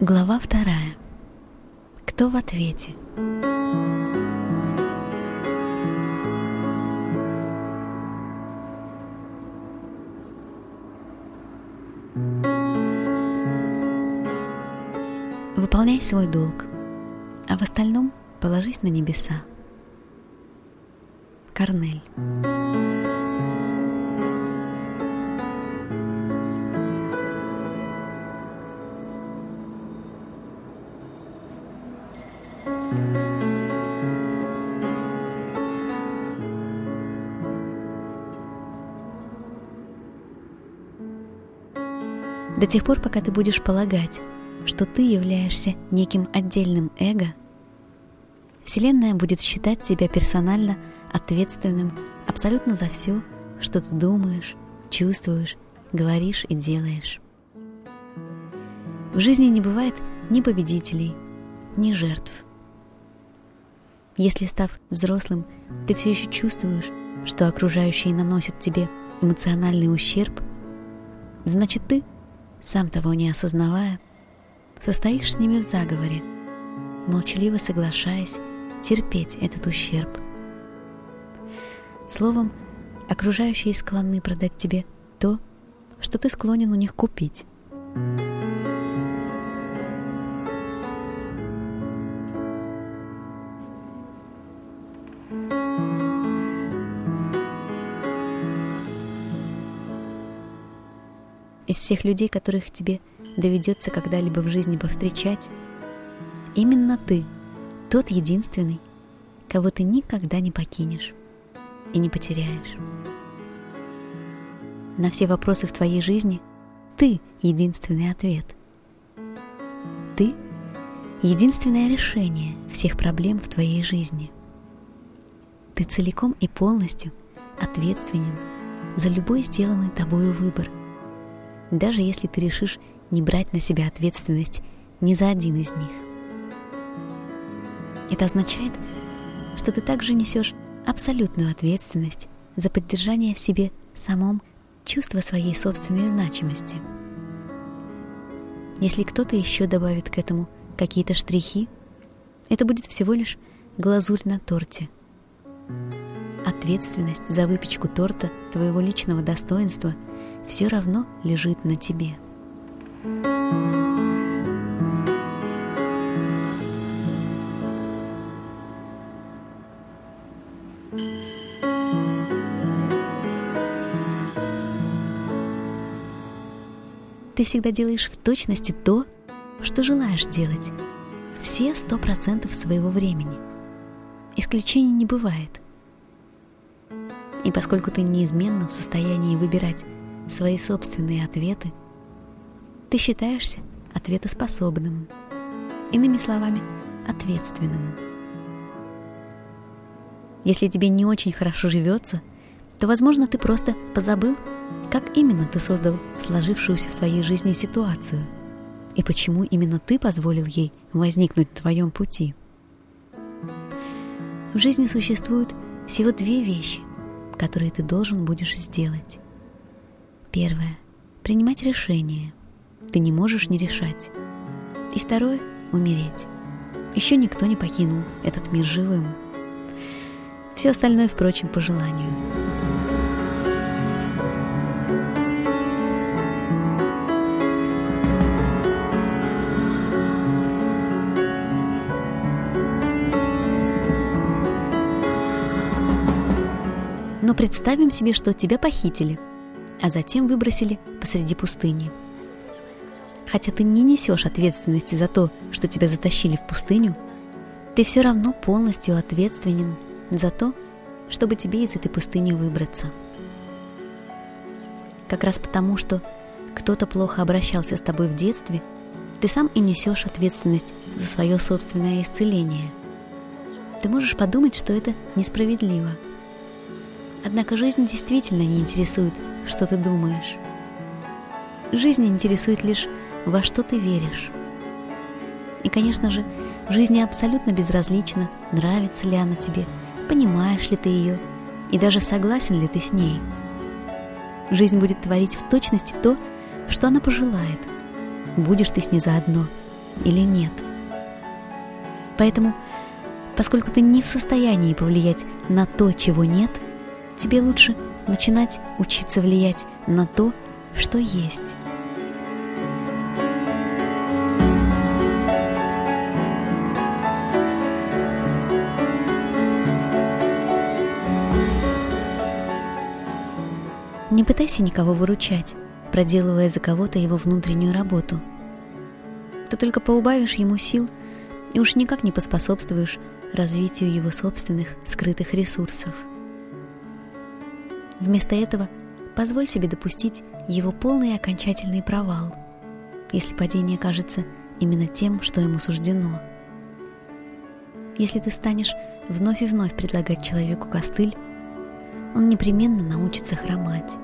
Глава вторая. Кто в ответе? Выполняй свой долг, а в остальном положись на небеса. Корнель. До тех пор, пока ты будешь полагать, что ты являешься неким отдельным эго, Вселенная будет считать тебя персонально ответственным абсолютно за все, что ты думаешь, чувствуешь, говоришь и делаешь. В жизни не бывает ни победителей, ни жертв. Если, став взрослым, ты все еще чувствуешь, что окружающие наносят тебе эмоциональный ущерб, значит ты – сам того не осознавая, состоишь с ними в заговоре, молчаливо соглашаясь терпеть этот ущерб. Словом, окружающие склонны продать тебе то, что ты склонен у них купить. Из всех людей, которых тебе доведется когда-либо в жизни повстречать, именно ты тот единственный, кого ты никогда не покинешь и не потеряешь. На все вопросы в твоей жизни ты единственный ответ. Ты единственное решение всех проблем в твоей жизни. Ты целиком и полностью ответственен за любой сделанный тобою выбор – даже если ты решишь не брать на себя ответственность ни за один из них. Это означает, что ты также несешь абсолютную ответственность за поддержание в себе самом чувства своей собственной значимости. Если кто-то еще добавит к этому какие-то штрихи, это будет всего лишь глазурь на торте. Ответственность за выпечку торта твоего личного достоинства – все равно лежит на тебе. Ты всегда делаешь в точности то, что желаешь делать. Все сто процентов своего времени. Исключений не бывает. И поскольку ты неизменно в состоянии выбирать свои собственные ответы, ты считаешься ответоспособным, иными словами, ответственным. Если тебе не очень хорошо живется, то, возможно, ты просто позабыл, как именно ты создал сложившуюся в твоей жизни ситуацию и почему именно ты позволил ей возникнуть на твоем пути. В жизни существуют всего две вещи, которые ты должен будешь сделать. Первое. Принимать решение. Ты не можешь не решать. И второе. Умереть. Еще никто не покинул этот мир живым. Все остальное, впрочем, по желанию. Но представим себе, что тебя похитили – а затем выбросили посреди пустыни. Хотя ты не несешь ответственности за то, что тебя затащили в пустыню, ты все равно полностью ответственен за то, чтобы тебе из этой пустыни выбраться. Как раз потому, что кто-то плохо обращался с тобой в детстве, ты сам и несешь ответственность за свое собственное исцеление. Ты можешь подумать, что это несправедливо. Однако жизнь действительно не интересует что ты думаешь. Жизнь интересует лишь, во что ты веришь. И, конечно же, жизни абсолютно безразлично, нравится ли она тебе, понимаешь ли ты ее, и даже согласен ли ты с ней. Жизнь будет творить в точности то, что она пожелает. Будешь ты с ней заодно или нет. Поэтому, поскольку ты не в состоянии повлиять на то, чего нет, тебе лучше начинать учиться влиять на то, что есть. Не пытайся никого выручать, проделывая за кого-то его внутреннюю работу. Ты только поубавишь ему сил и уж никак не поспособствуешь развитию его собственных скрытых ресурсов. Вместо этого позволь себе допустить его полный и окончательный провал, если падение кажется именно тем, что ему суждено. Если ты станешь вновь и вновь предлагать человеку костыль, он непременно научится хромать.